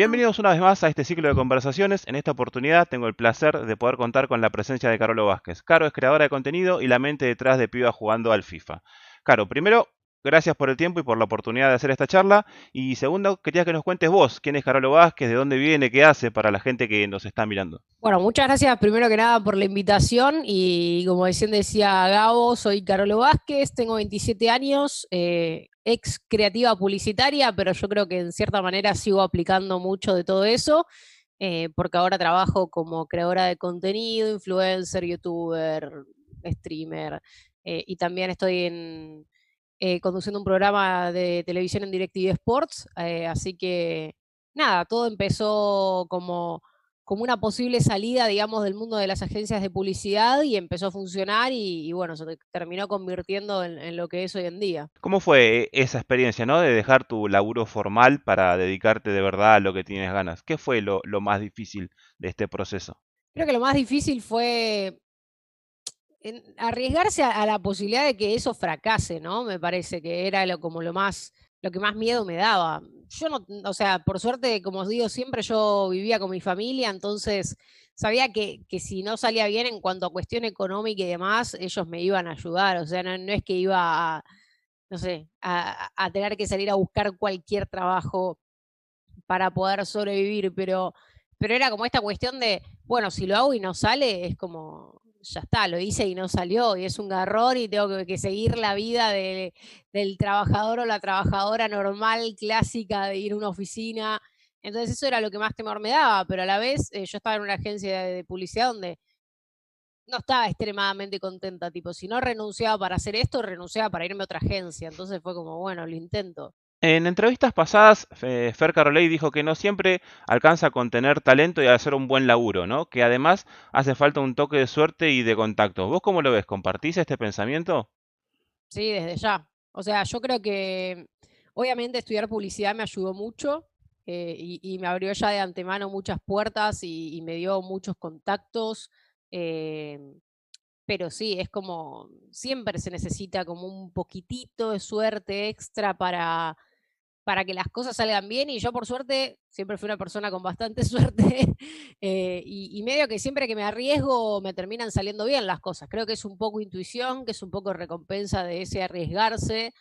bienvenidos una vez más a este ciclo de conversaciones. En esta oportunidad tengo el placer de poder contar con la presencia de Carolo Vázquez. Caro es creadora de contenido y la mente detrás de Piba jugando al FIFA. Caro, primero, gracias por el tiempo y por la oportunidad de hacer esta charla. Y segundo, quería que nos cuentes vos, quién es Carolo Vázquez, de dónde viene, qué hace para la gente que nos está mirando. Bueno, muchas gracias primero que nada por la invitación y como decía Gabo, soy Carolo Vázquez, tengo 27 años, eh, ex creativa publicitaria, pero yo creo que en cierta manera sigo aplicando mucho de todo eso. Eh, porque ahora trabajo como creadora de contenido, influencer, youtuber, streamer, eh, y también estoy eh, conduciendo un programa de televisión en DirecTV Sports, así que nada, todo empezó como, como una posible salida, digamos, del mundo de las agencias de publicidad y empezó a funcionar y, bueno, se terminó convirtiendo en, lo que es hoy en día. ¿Cómo fue esa experiencia, ¿no? De dejar tu laburo formal para dedicarte de verdad a lo que tienes ganas. ¿Qué fue lo más difícil de este proceso? Creo que lo más difícil fue arriesgarse a, la posibilidad de que eso fracase, ¿no? Me parece que era lo, como lo más, lo que más miedo me daba. Yo no, o sea, por suerte, como os digo siempre, yo vivía con mi familia, entonces sabía que, que si no salía bien en cuanto a cuestión económica y demás, ellos me iban a ayudar. O sea, no, es que iba a, no sé, a, a tener que salir a buscar cualquier trabajo para poder sobrevivir, pero, pero era como esta cuestión de, bueno, si lo hago y no sale, es como, ya está, lo hice y no salió, y es un garrón y tengo que, seguir la vida del trabajador o la trabajadora normal, clásica, de ir a una oficina. Entonces eso era lo que más temor me daba, pero a la vez eh, yo estaba en una agencia de, publicidad donde no estaba extremadamente contenta, tipo, si no renunciaba para hacer esto, renunciaba para irme a otra agencia. Entonces fue como, bueno, lo intento. En entrevistas pasadas, Fer Carolei dijo que no siempre alcanza con tener talento y hacer un buen laburo, ¿no? Que además hace falta un toque de suerte y de contacto. ¿Vos cómo lo ves? ¿Compartís este pensamiento? Sí, desde ya. O sea, yo creo que obviamente estudiar publicidad me ayudó mucho eh, y, me abrió ya de antemano muchas puertas y, me dio muchos contactos. Eh, pero sí, es como, siempre se necesita como un poquitito de suerte extra para, para que las cosas salgan bien y yo por suerte siempre fui una persona con bastante suerte eh, y, medio que siempre que me arriesgo me terminan saliendo bien las cosas. Creo que es un poco intuición, que es un poco recompensa de ese arriesgarse.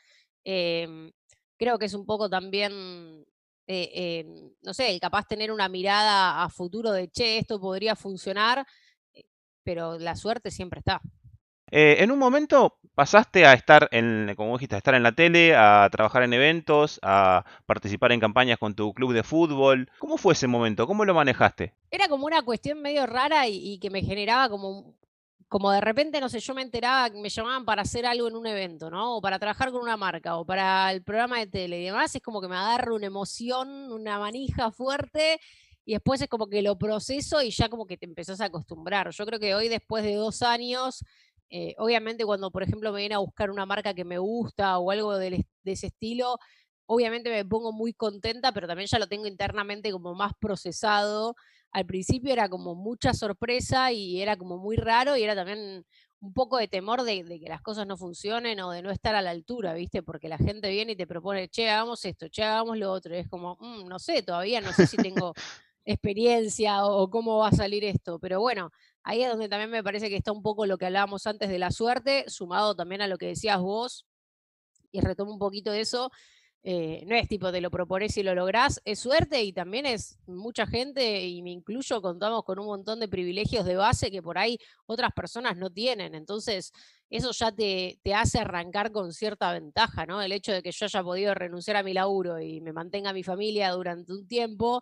Em, creo que es un poco también, eh, em, no sé, el capaz tener una mirada a futuro de, che, esto podría funcionar, eh, pero la suerte siempre está. En un momento pasaste a estar en, como dijiste, a estar en la tele, a trabajar en eventos, a participar en campañas con tu club de fútbol. ¿Cómo fue ese momento? ¿Cómo lo manejaste? Era como una cuestión medio rara y, que me generaba como, como de repente, no sé, yo me enteraba que me llamaban para hacer algo en un evento, ¿no? O para trabajar con una marca, o para el programa de tele y demás. Es como que me agarra una emoción, una manija fuerte y después es como que lo proceso y ya como que te empezás a acostumbrar. Yo creo que hoy, después de dos años, eh, obviamente cuando, por ejemplo, me viene a buscar una marca que me gusta o algo de, ese estilo, obviamente me pongo muy contenta, pero también ya lo tengo internamente como más procesado. Al principio era como mucha sorpresa y era como muy raro y era también un poco de temor de, que las cosas no funcionen o de no estar a la altura, ¿viste? Porque la gente viene y te propone, che, hagamos esto, che, hagamos lo otro. Y es como, mm, no sé, todavía no sé si tengo experiencia o, cómo va a salir esto. Pero bueno, ahí es donde también me parece que está un poco lo que hablábamos antes de la suerte, sumado también a lo que decías vos, y retomo un poquito de eso. Eh, no es tipo te lo propones y lo lográs, es suerte y también es mucha gente, y me incluyo, contamos con un montón de privilegios de base que por ahí otras personas no tienen. Entonces, eso ya te, te, hace arrancar con cierta ventaja, ¿no? El hecho de que yo haya podido renunciar a mi laburo y me mantenga mi familia durante un tiempo,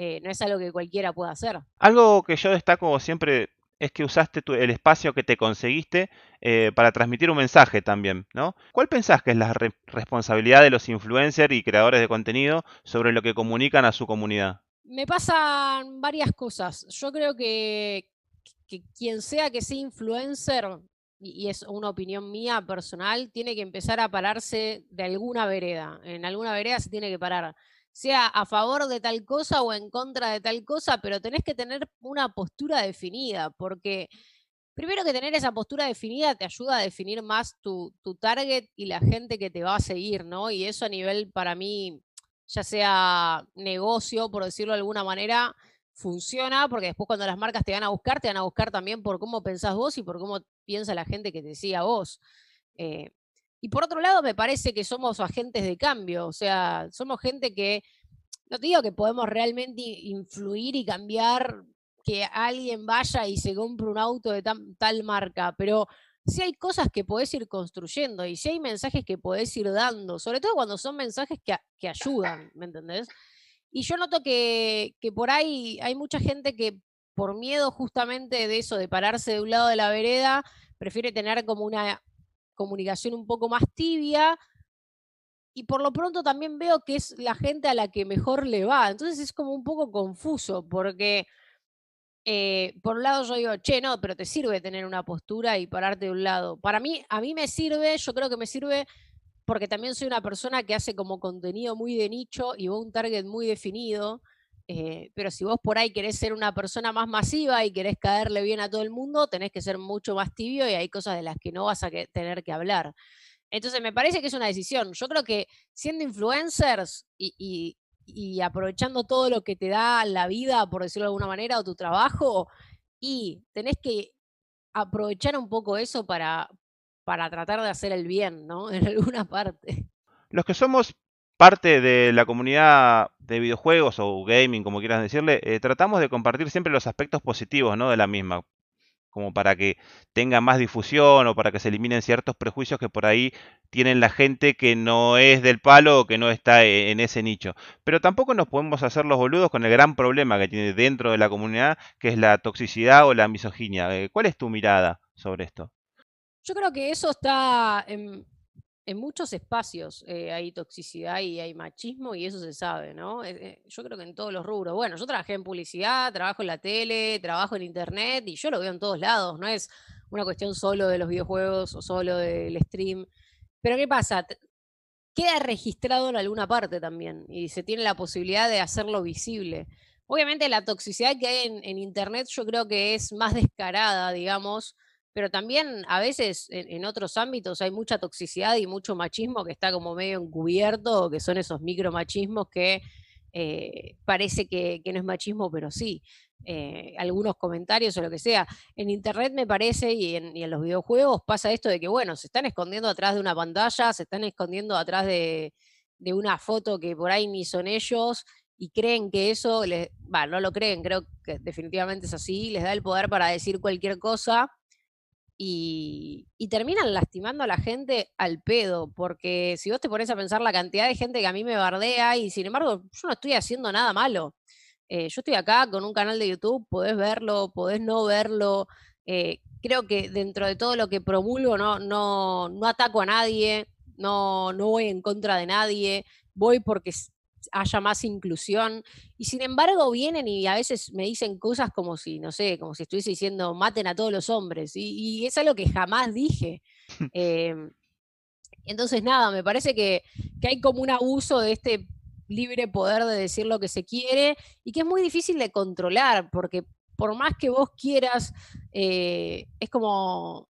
eh, no es algo que cualquiera pueda hacer. Algo que yo destaco siempre es que usaste el espacio que te conseguiste eh, para transmitir un mensaje también, ¿no? ¿Cuál pensás que es la responsabilidad de los influencers y creadores de contenido sobre lo que comunican a su comunidad? Me pasan varias cosas. Yo creo que, quien sea que sea influencer, y es una opinión mía personal, tiene que empezar a pararse de alguna vereda. En alguna vereda se tiene que parar sea a favor de tal cosa o en contra de tal cosa, pero tenés que tener una postura definida, porque primero que tener esa postura definida te ayuda a definir más tu, target y la gente que te va a seguir, ¿no? Y eso a nivel, para mí, ya sea negocio, por decirlo de alguna manera, funciona, porque después cuando las marcas te van a buscar, te van a buscar también por cómo pensás vos y por cómo piensa la gente que te siga vos. Eh, y por otro lado, me parece que somos agentes de cambio, o sea, somos gente que, no te digo que podemos realmente influir y cambiar que alguien vaya y se compre un auto de tal marca, pero sí hay cosas que podés ir construyendo y sí hay mensajes que podés ir dando, sobre todo cuando son mensajes que, que ayudan, ¿me entendés? Y yo noto que, que por ahí hay mucha gente que por miedo justamente de eso, de pararse de un lado de la vereda, prefiere tener como una comunicación un poco más tibia. Y por lo pronto también veo que es la gente a la que mejor le va. Entonces es como un poco confuso, porque eh, por un lado yo digo, che, no, pero te sirve tener una postura y pararte de un lado. Para mí, a mí me sirve, yo creo que me sirve porque también soy una persona que hace como contenido muy de nicho y va un target muy definido. Eh, pero si vos por ahí querés ser una persona más masiva y querés caerle bien a todo el mundo, tenés que ser mucho más tibio y hay cosas de las que no vas a tener que hablar. Entonces me parece que es una decisión. Yo creo que siendo influencers y, aprovechando todo lo que te da la vida, por decirlo de alguna manera, o tu trabajo, y tenés que aprovechar un poco eso para, para tratar de hacer el bien, ¿no? En alguna parte. Los que somos parte de la comunidad de videojuegos o gaming, como quieras decirle, eh, tratamos de compartir siempre los aspectos positivos ¿no? de la misma, como para que tenga más difusión o para que se eliminen ciertos prejuicios que por ahí tienen la gente que no es del palo o que no está e, en ese nicho. Pero tampoco nos podemos hacer los boludos con el gran problema que tiene dentro de la comunidad, que es la toxicidad o la misoginia. Eh, ¿Cuál es tu mirada sobre esto? Yo creo que eso está muchos espacios. Eh, hay toxicidad y hay machismo y eso se sabe, ¿no? Eh, eh, yo creo que en todos los rubros. Bueno, yo trabajé en publicidad, trabajo en la tele, trabajo en internet y yo lo veo en todos lados. No es una cuestión solo de los videojuegos o solo del stream. Pero ¿qué pasa? Queda registrado en alguna parte también y se tiene la posibilidad de hacerlo visible. Obviamente la toxicidad que hay en Internet yo creo que es más descarada, digamos, pero también a veces en, otros ámbitos hay mucha toxicidad y mucho machismo que está como medio encubierto, que son esos micromachismos que eh, parece que, no es machismo, pero sí. Eh, algunos comentarios o lo que sea. En internet me parece y en, los videojuegos pasa esto de que, bueno, se están escondiendo atrás de una pantalla, se están escondiendo atrás de, una foto que por ahí ni son ellos y creen que eso, les, no lo creen, creo que definitivamente es así, les da el poder para decir cualquier cosa y, terminan lastimando a la gente al pedo, porque si vos te pones a pensar la cantidad de gente que a mí me bardea y sin embargo yo no estoy haciendo nada malo. Eh, yo estoy acá con un canal de YouTube, podés verlo, podés no verlo. Eh, creo que dentro de todo lo que promulgo no, no, no ataco a nadie, no, no voy en contra de nadie, voy porque haya más inclusión. Y sin embargo vienen y a veces me dicen cosas como si, no sé, como si estuviese diciendo maten a todos los hombres. Y, es algo que jamás dije. Em, entonces, nada, me parece que, hay como un abuso de este libre poder de decir lo que se quiere y que es muy difícil de controlar, porque por más que vos quieras, eh, es como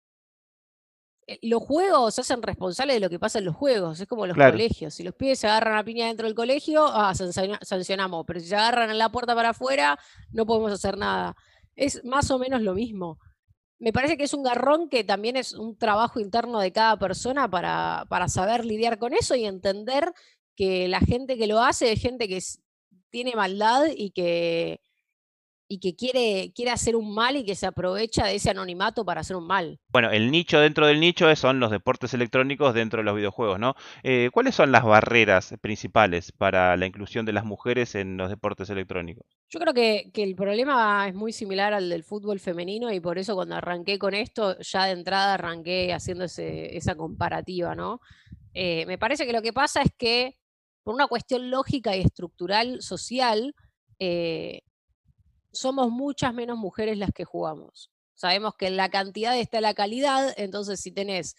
los juegos se hacen responsables de lo que pasa en los juegos, es como los colegios. Si los pibes se agarran a piña dentro del colegio, ah, sancionamos, pero si se agarran en la puerta para afuera, no podemos hacer nada. Es más o menos lo mismo. Me parece que es un garrón que también es un trabajo interno de cada persona para, para saber lidiar con eso y entender que la gente que lo hace es gente que tiene maldad y que, y que quiere, quiere hacer un mal y que se aprovecha de ese anonimato para hacer un mal. Bueno, el nicho dentro del nicho son los deportes electrónicos dentro de los videojuegos, ¿no? Eh, ¿Cuáles son las barreras principales para la inclusión de las mujeres en los deportes electrónicos? Yo creo que, el problema es muy similar al del fútbol femenino y por eso cuando arranqué con esto, ya de entrada arranqué haciendo esa comparativa, ¿no? Eh, me parece que lo que pasa es que por una cuestión lógica y estructural social, eh, somos muchas menos mujeres las que jugamos. Sabemos que en la cantidad está la calidad, entonces si tenés,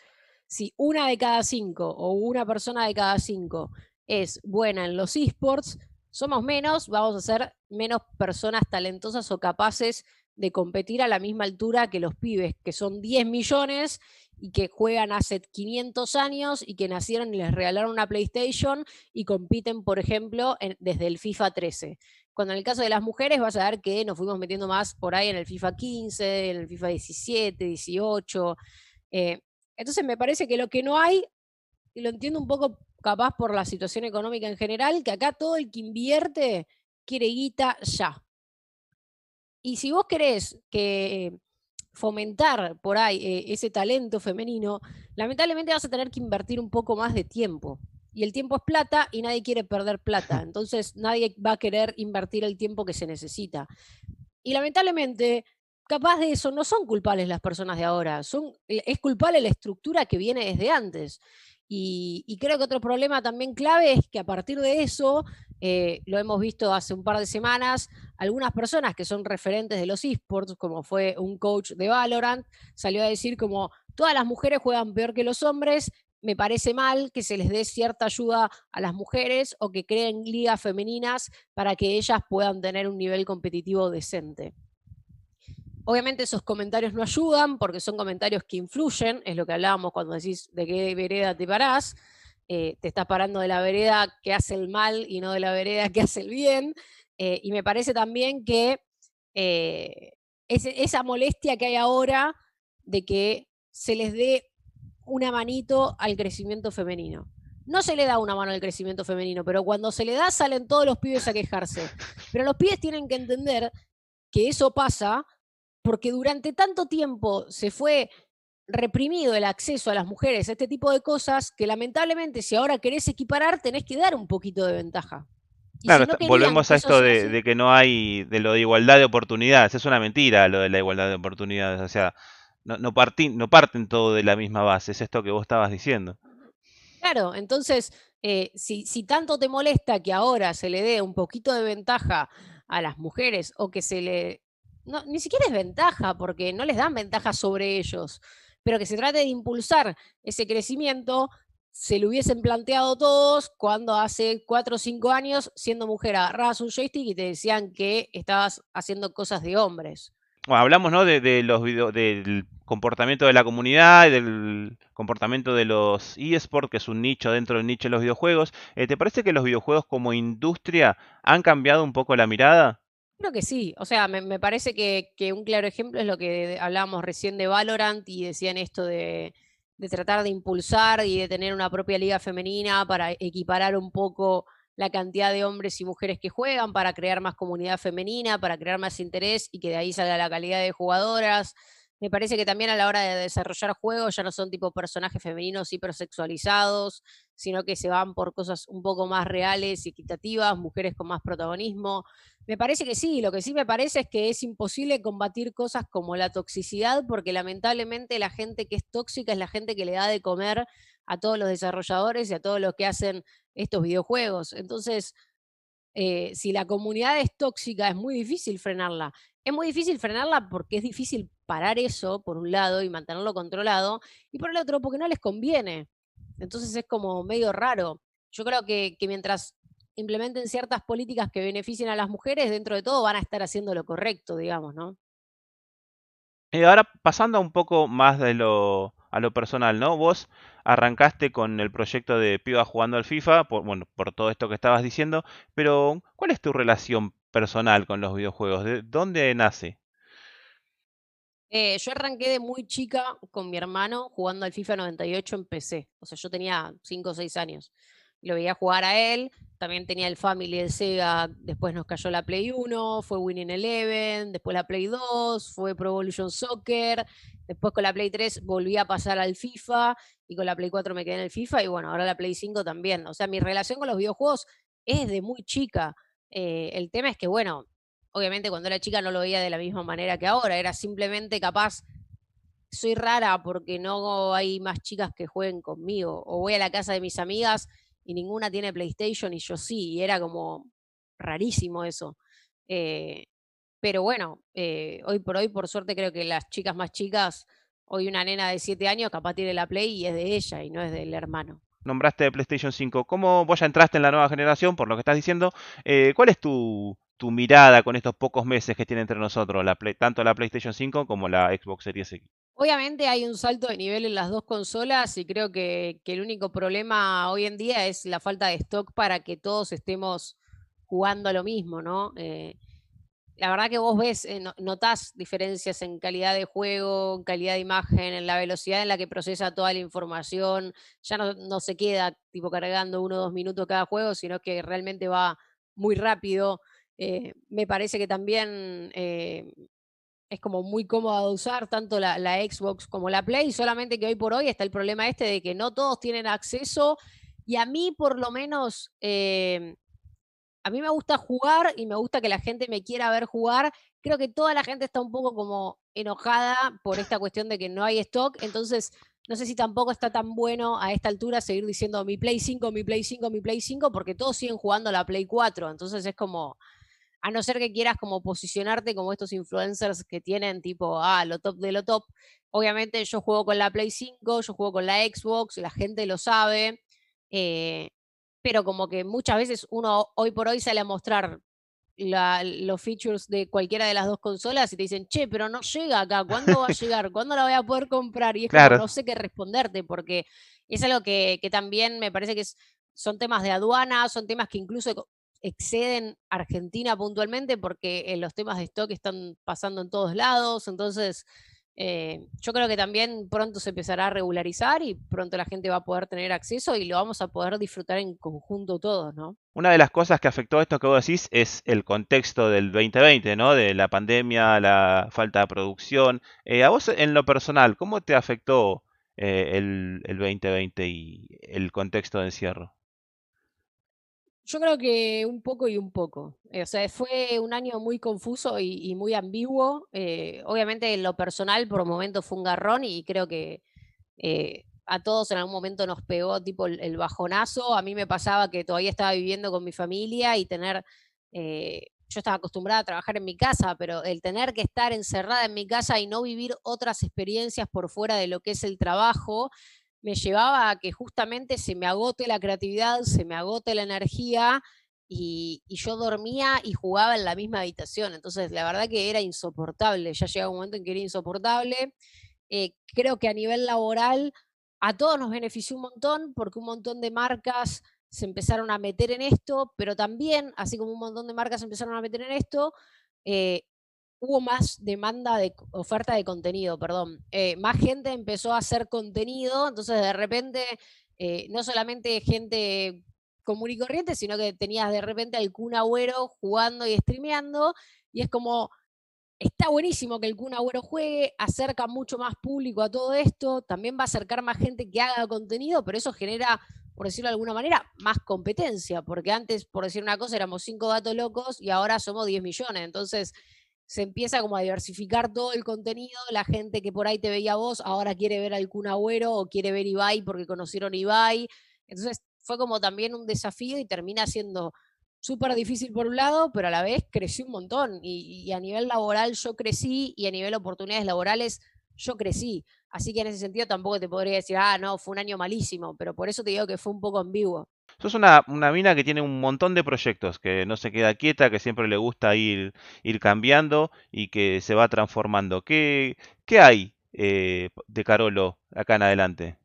si una de cada cinco o una persona de cada cinco es buena en los esports, somos menos, vamos a ser menos personas talentosas o capaces de competir a la misma altura que los pibes, que son 10 millones y que juegan hace 500 años y que nacieron y les regalaron una PlayStation y compiten, por ejemplo, desde el FIFA 13. Cuando en el caso de las mujeres vas a ver que nos fuimos metiendo más por ahí en el FIFA 15, en el FIFA 17, 18. Eh, entonces me parece que lo que no hay, y lo entiendo un poco capaz por la situación económica en general, que acá todo el que invierte quiere guita ya. Y si vos querés que fomentar por ahí eh, ese talento femenino, lamentablemente vas a tener que invertir un poco más de tiempo. Y el tiempo es plata y nadie quiere perder plata. Entonces nadie va a querer invertir el tiempo que se necesita. Y lamentablemente, capaz de eso no son culpables las personas de ahora. Son, es culpable la estructura que viene desde antes. Y, creo que otro problema también clave es que a partir de eso, eh, lo hemos visto hace un par de semanas, algunas personas que son referentes de los esports, como fue un coach de Valorant, salió a decir como todas las mujeres juegan peor que los hombres, me parece mal que se les dé cierta ayuda a las mujeres o que creen ligas femeninas para que ellas puedan tener un nivel competitivo decente. Obviamente esos comentarios no ayudan porque son comentarios que influyen, es lo que hablábamos cuando decís de qué vereda te parás. Eh, te estás parando de la vereda que hace el mal y no de la vereda que hace el bien. Eh, y me parece también que eh, esa molestia que hay ahora de que se les dé una manito al crecimiento femenino. No se le da una mano al crecimiento femenino, pero cuando se le da salen todos los pibes a quejarse. Pero los pibes tienen que entender que eso pasa porque durante tanto tiempo se fue reprimido el acceso a las mujeres a este tipo de cosas que lamentablemente si ahora querés equiparar tenés que dar un poquito de ventaja. claro, volvemos a esto de, que no hay, de lo de igualdad de oportunidades, es una mentira lo de la igualdad de oportunidades, o sea, no, no, no parten todo de la misma base, es esto que vos estabas diciendo. Claro, entonces, eh, si, si tanto te molesta que ahora se le dé un poquito de ventaja a las mujeres o que se le ni siquiera es ventaja, porque no les dan ventaja sobre ellos, pero que se trate de impulsar ese crecimiento, se lo hubiesen planteado todos cuando hace cuatro o cinco años, siendo mujer, agarrabas un joystick y te decían que estabas haciendo cosas de hombres. Hablamos ¿no? de, los del comportamiento de la comunidad del comportamiento de los eSports, que es un nicho dentro del nicho de los videojuegos. Eh, ¿Te parece que los videojuegos como industria han cambiado un poco la mirada? Creo que sí, o sea, me, parece que, un claro ejemplo es lo que hablábamos recién de Valorant y decían esto de, tratar de impulsar y de tener una propia liga femenina para equiparar un poco la cantidad de hombres y mujeres que juegan, para crear más comunidad femenina, para crear más interés y que de ahí salga la calidad de jugadoras. Me parece que también a la hora de desarrollar juegos ya no son tipo personajes femeninos hipersexualizados, sino que se van por cosas un poco más reales y equitativas, mujeres con más protagonismo. Me parece que sí, lo que sí me parece es que es imposible combatir cosas como la toxicidad, porque lamentablemente la gente que es tóxica es la gente que le da de comer a todos los desarrolladores y a todos los que hacen estos videojuegos. Entonces, eh, si la comunidad es tóxica, es muy difícil frenarla. Es muy difícil frenarla porque es difícil parar eso, por un lado, y mantenerlo controlado, y por el otro, porque no les conviene. Entonces es como medio raro. Yo creo que, mientras implementen ciertas políticas que beneficien a las mujeres, dentro de todo van a estar haciendo lo correcto, digamos, ¿no? Y ahora pasando un poco más de lo, a lo personal, ¿no? Vos arrancaste con el proyecto de Piba jugando al FIFA, por, bueno, por todo esto que estabas diciendo, pero ¿cuál es tu relación personal con los videojuegos? ¿De dónde nace? Eh, yo arranqué de muy chica con mi hermano jugando al FIFA 98 en PC. O sea, yo tenía 5 o 6 años lo veía jugar a él. También tenía el Family, el Sega, después nos cayó la Play 1, fue Winning Eleven, después la Play 2, fue Pro Evolution Soccer, después con la Play 3 volví a pasar al FIFA y con la Play 4 me quedé en el FIFA y bueno, ahora la Play 5 también. O sea, mi relación con los videojuegos es de muy chica. Eh, el tema es que, bueno, obviamente cuando era chica no lo veía de la misma manera que ahora, era simplemente capaz soy rara porque no hay más chicas que jueguen conmigo. O voy a la casa de mis amigas y ninguna tiene PlayStation y yo sí, y era como rarísimo eso. Eh, pero bueno, eh, hoy por hoy, por suerte, creo que las chicas más chicas, hoy una nena de 7 años capaz tiene la Play y es de ella y no es del hermano. Nombraste PlayStation 5. ¿Cómo vos ya entraste en la nueva generación, por lo que estás diciendo? Eh, ¿Cuál es tu, tu mirada con estos pocos meses que tiene entre nosotros, la tanto la PlayStation 5 como la Xbox Series X? Obviamente hay un salto de nivel en las dos consolas y creo que, el único problema hoy en día es la falta de stock para que todos estemos jugando a lo mismo, ¿no? Eh, la verdad que vos ves, eh, notás diferencias en calidad de juego, en calidad de imagen, en la velocidad en la que procesa toda la información. Ya no, se queda tipo cargando uno o dos minutos cada juego, sino que realmente va muy rápido. Eh, me parece que también es como muy cómoda de usar, tanto la, Xbox como la Play, solamente que hoy por hoy está el problema este de que no todos tienen acceso y a mí por lo menos, eh, a mí me gusta jugar y me gusta que la gente me quiera ver jugar. Creo que toda la gente está un poco como enojada por esta cuestión de que no hay stock, entonces no sé si tampoco está tan bueno a esta altura seguir diciendo mi Play 5, mi Play 5, mi Play 5, porque todos siguen jugando la Play 4, entonces es como a no ser que quieras como posicionarte como estos influencers que tienen tipo, ah, lo top de lo top. Obviamente yo juego con la Play 5, yo juego con la Xbox, la gente lo sabe, eh, pero como que muchas veces uno hoy por hoy sale a mostrar los features de cualquiera de las dos consolas y te dicen, che, pero no llega acá, ¿cuándo va a llegar? ¿Cuándo la voy a poder comprar? Y es como no sé qué responderte, porque es algo que, que también me parece que es, son temas de aduana, son temas que incluso exceden Argentina puntualmente porque eh, los temas de stock están pasando en todos lados, entonces eh, yo creo que también pronto se empezará a regularizar y pronto la gente va a poder tener acceso y lo vamos a poder disfrutar en conjunto todos, ¿no? Una de las cosas que afectó esto que vos decís es el contexto del 2020, ¿no? De la pandemia, la falta de producción. Eh, a vos en lo personal, ¿cómo te afectó el, el 2020 y el contexto de encierro? Yo creo que un poco y un poco. Eh, o sea, fue un año muy confuso y, muy ambiguo. Eh, obviamente, en lo personal, por momentos fue un garrón y creo que eh, a todos en algún momento nos pegó tipo el, bajonazo. A mí me pasaba que todavía estaba viviendo con mi familia y tener. yo estaba acostumbrada a trabajar en mi casa, pero el tener que estar encerrada en mi casa y no vivir otras experiencias por fuera de lo que es el trabajo, me llevaba a que justamente se me agote la creatividad, se me agote la energía y, yo dormía y jugaba en la misma habitación. Entonces, la verdad que era insoportable. Ya llegaba un momento en que era insoportable. Eh, creo que a nivel laboral a todos nos benefició un montón porque un montón de marcas se empezaron a meter en esto, pero también, así como un montón de marcas se empezaron a meter en esto, eh, hubo más demanda de oferta de contenido, perdón. Eh, más gente empezó a hacer contenido, entonces de repente eh, no solamente gente común y corriente, sino que tenías de repente al Kun Agüero jugando y streameando, y es como, está buenísimo que el Kun Agüero juegue, acerca mucho más público a todo esto, también va a acercar más gente que haga contenido, pero eso genera, por decirlo de alguna manera, más competencia, porque antes, por decir una cosa, éramos cinco gatos locos y ahora somos 10 millones, entonces se empieza como a diversificar todo el contenido, la gente que por ahí te veía vos ahora quiere ver al Kun Agüero o quiere ver Ibai porque conocieron Ibai. Entonces fue como también un desafío y termina siendo súper difícil por un lado, pero a la vez crecí un montón y, a nivel laboral yo crecí y a nivel oportunidades laborales yo crecí. Así que en ese sentido tampoco te podría decir, ah, no, fue un año malísimo, pero por eso te digo que fue un poco ambiguo. Sos una, una, mina que tiene un montón de proyectos, que no se queda quieta, que siempre le gusta ir, ir cambiando y que se va transformando. ¿Qué, qué hay eh, de Carolo acá en adelante?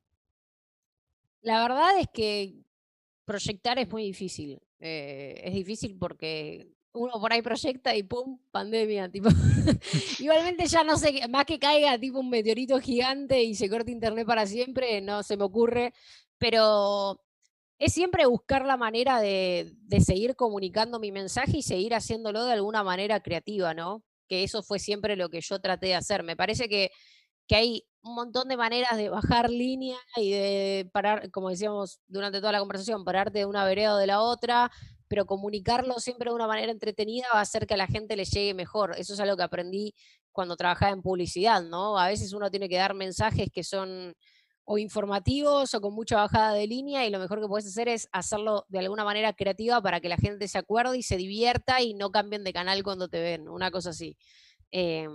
La verdad es que proyectar es muy difícil. Eh, es difícil porque uno por ahí proyecta y pum, pandemia, tipo. Igualmente ya no sé, más que caiga tipo un meteorito gigante y se corte internet para siempre, no se me ocurre, pero es siempre buscar la manera de, seguir comunicando mi mensaje y seguir haciéndolo de alguna manera creativa, ¿no? Que eso fue siempre lo que yo traté de hacer. Me parece que, que hay un montón de maneras de bajar línea y de parar, como decíamos durante toda la conversación, pararte de una vereda o de la otra, pero comunicarlo siempre de una manera entretenida va a hacer que a la gente le llegue mejor. Eso es algo que aprendí cuando trabajaba en publicidad, ¿no? A veces uno tiene que dar mensajes que son o informativos o con mucha bajada de línea y lo mejor que puedes hacer es hacerlo de alguna manera creativa para que la gente se acuerde y se divierta y no cambien de canal cuando te ven, una cosa así. Eh,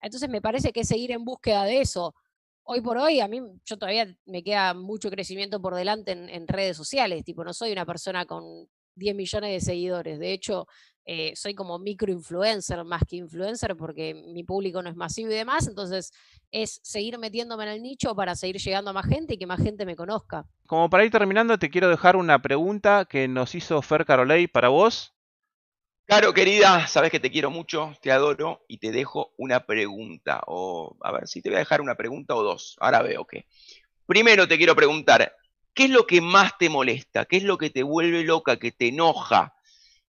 entonces me parece que seguir en búsqueda de eso. Hoy por hoy, a mí, yo todavía me queda mucho crecimiento por delante en, redes sociales, tipo, no soy una persona con 10 millones de seguidores. De hecho, eh, soy como microinfluencer más que influencer porque mi público no es masivo y demás, entonces es seguir metiéndome en el nicho para seguir llegando a más gente y que más gente me conozca. Como para ir terminando, te quiero dejar una pregunta que nos hizo Fer Carolei para vos. Caro, querida, sabes que te quiero mucho, te adoro y te dejo una pregunta. O, a ver, si te voy a dejar una pregunta o dos. Ahora veo que. Primero te quiero preguntar, ¿qué es lo que más te molesta? ¿Qué es lo que te vuelve loca, que te enoja?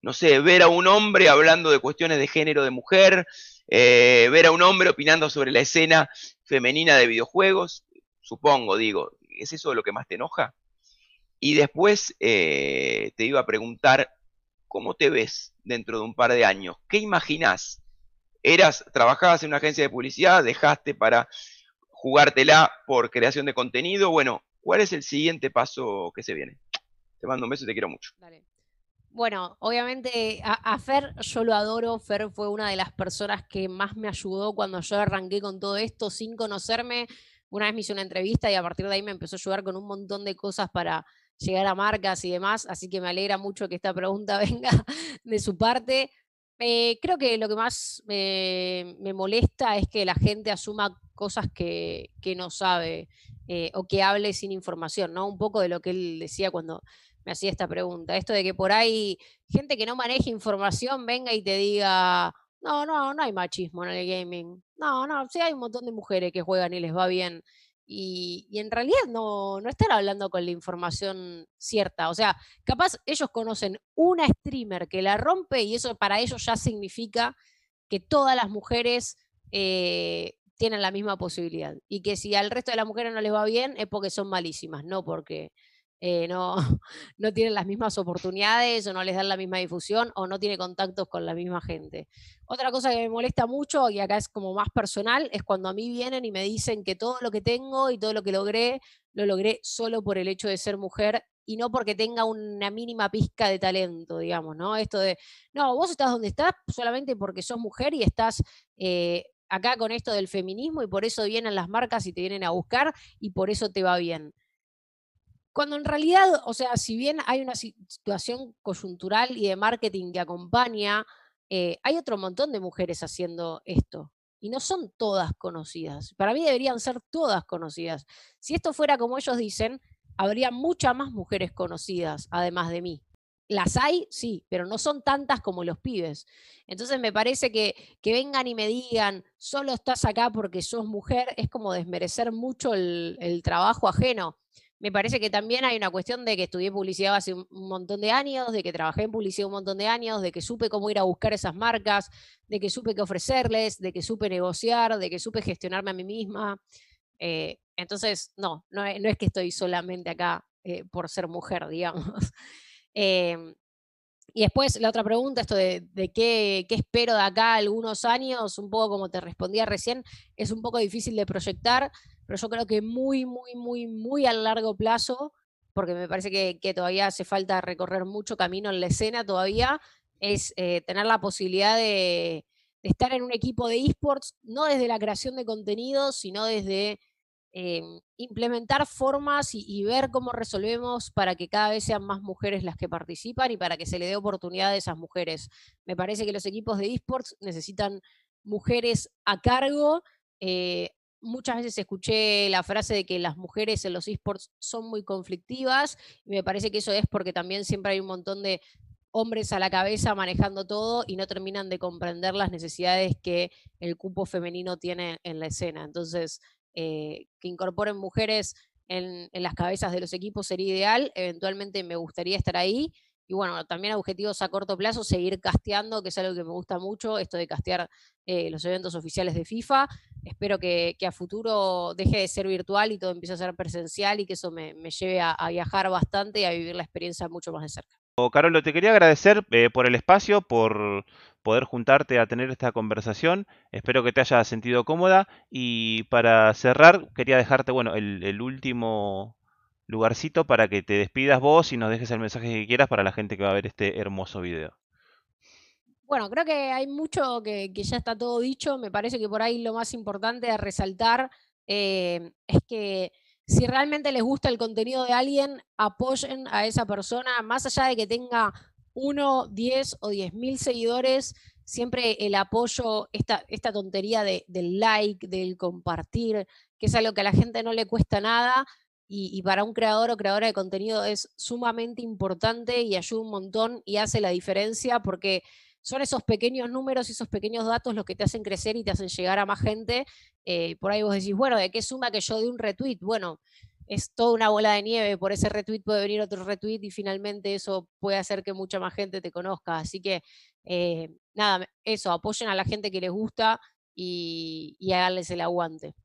No sé, ver a un hombre hablando de cuestiones de género de mujer, eh, ver a un hombre opinando sobre la escena femenina de videojuegos, supongo, digo, ¿es eso lo que más te enoja? Y después eh, te iba a preguntar, ¿cómo te ves dentro de un par de años? ¿Qué imaginás? Eras, trabajabas en una agencia de publicidad, dejaste para jugártela por creación de contenido. Bueno, ¿cuál es el siguiente paso que se viene? Te mando un beso y te quiero mucho. Bueno, obviamente a, Fer yo lo adoro. Fer fue una de las personas que más me ayudó cuando yo arranqué con todo esto sin conocerme. Una vez me hizo una entrevista y a partir de ahí me empezó a ayudar con un montón de cosas para llegar a marcas y demás. Así que me alegra mucho que esta pregunta venga de su parte. Eh, creo que lo que más me molesta es que la gente asuma cosas que, no sabe eh, o que hable sin información, ¿no? Un poco de lo que él decía cuando me hacía esta pregunta. Esto de que por ahí gente que no maneje información venga y te diga, no, no, no hay machismo en el gaming. No, no, sí hay un montón de mujeres que juegan y les va bien. Y, en realidad no, no están hablando con la información cierta. O sea, capaz ellos conocen una streamer que la rompe y eso para ellos ya significa que todas las mujeres eh, tienen la misma posibilidad. Y que si al resto de las mujeres no les va bien es porque son malísimas, no porque eh, no, no tienen las mismas oportunidades o no les dan la misma difusión o no tiene contactos con la misma gente. Otra cosa que me molesta mucho, y acá es como más personal, es cuando a mí vienen y me dicen que todo lo que tengo y todo lo que logré, lo logré solo por el hecho de ser mujer y no porque tenga una mínima pizca de talento, digamos, ¿no? Esto de, no, vos estás donde estás solamente porque sos mujer y estás... Eh, acá con esto del feminismo y por eso vienen las marcas y te vienen a buscar y por eso te va bien. Cuando en realidad, o sea, si bien hay una situación coyuntural y de marketing que acompaña, eh, hay otro montón de mujeres haciendo esto. Y no son todas conocidas. Para mí deberían ser todas conocidas. Si esto fuera como ellos dicen, habría muchas más mujeres conocidas, además de mí. Las hay, sí, pero no son tantas como los pibes. Entonces me parece que, que vengan y me digan, solo estás acá porque sos mujer, es como desmerecer mucho el trabajo ajeno me parece que también hay una cuestión de que estudié publicidad hace un montón de años, de que trabajé en publicidad un montón de años, de que supe cómo ir a buscar esas marcas, de que supe qué ofrecerles, de que supe negociar, de que supe gestionarme a mí misma. Eh, entonces, no, no, es que estoy solamente acá eh, por ser mujer, digamos. Em, y después la otra pregunta, esto de, qué, qué, espero de acá algunos años, un poco como te respondía recién, es un poco difícil de proyectar pero yo creo que muy, muy, muy, muy a largo plazo, porque me parece que, todavía hace falta recorrer mucho camino en la escena todavía, es eh, tener la posibilidad de, estar en un equipo de esports, no desde la creación de contenido, sino desde eh, implementar formas y, ver cómo resolvemos para que cada vez sean más mujeres las que participan y para que se le dé oportunidad a esas mujeres. Me parece que los equipos de esports necesitan mujeres a cargo. Eh, muchas veces escuché la frase de que las mujeres en los esports son muy conflictivas y me parece que eso es porque también siempre hay un montón de hombres a la cabeza manejando todo y no terminan de comprender las necesidades que el cupo femenino tiene en la escena. Entonces, eh, que incorporen mujeres en, en las cabezas de los equipos sería ideal. Eventualmente me gustaría estar ahí y bueno, también objetivos a corto plazo, seguir casteando, que es algo que me gusta mucho, esto de castear eh, los eventos oficiales de FIFA. Espero que, a futuro deje de ser virtual y todo empiece a ser presencial y que eso me, lleve a, viajar bastante y a vivir la experiencia mucho más de cerca. Carolo, te quería agradecer eh, por el espacio, por poder juntarte a tener esta conversación. Espero que te haya sentido cómoda. Y para cerrar, quería dejarte, bueno, el último lugarcito para que te despidas vos y nos dejes el mensaje que quieras para la gente que va a ver este hermoso video. Bueno, creo que hay mucho que, ya está todo dicho. Me parece que por ahí lo más importante de resaltar eh, es que si realmente les gusta el contenido de alguien, apoyen a esa persona, más allá de que tenga uno, diez o diez mil seguidores, siempre el apoyo, esta, esta tontería de, del like, del compartir, que es algo que a la gente no le cuesta nada y, para un creador o creadora de contenido es sumamente importante y ayuda un montón y hace la diferencia porque son esos pequeños números y esos pequeños datos los que te hacen crecer y te hacen llegar a más gente. Eh, por ahí vos decís, bueno, ¿de qué suma que yo de un retweet? Bueno, es toda una bola de nieve, por ese retweet puede venir otro retweet y finalmente eso puede hacer que mucha más gente te conozca. Así que, eh, nada, eso, apoyen a la gente que les gusta y, y háganles el aguante.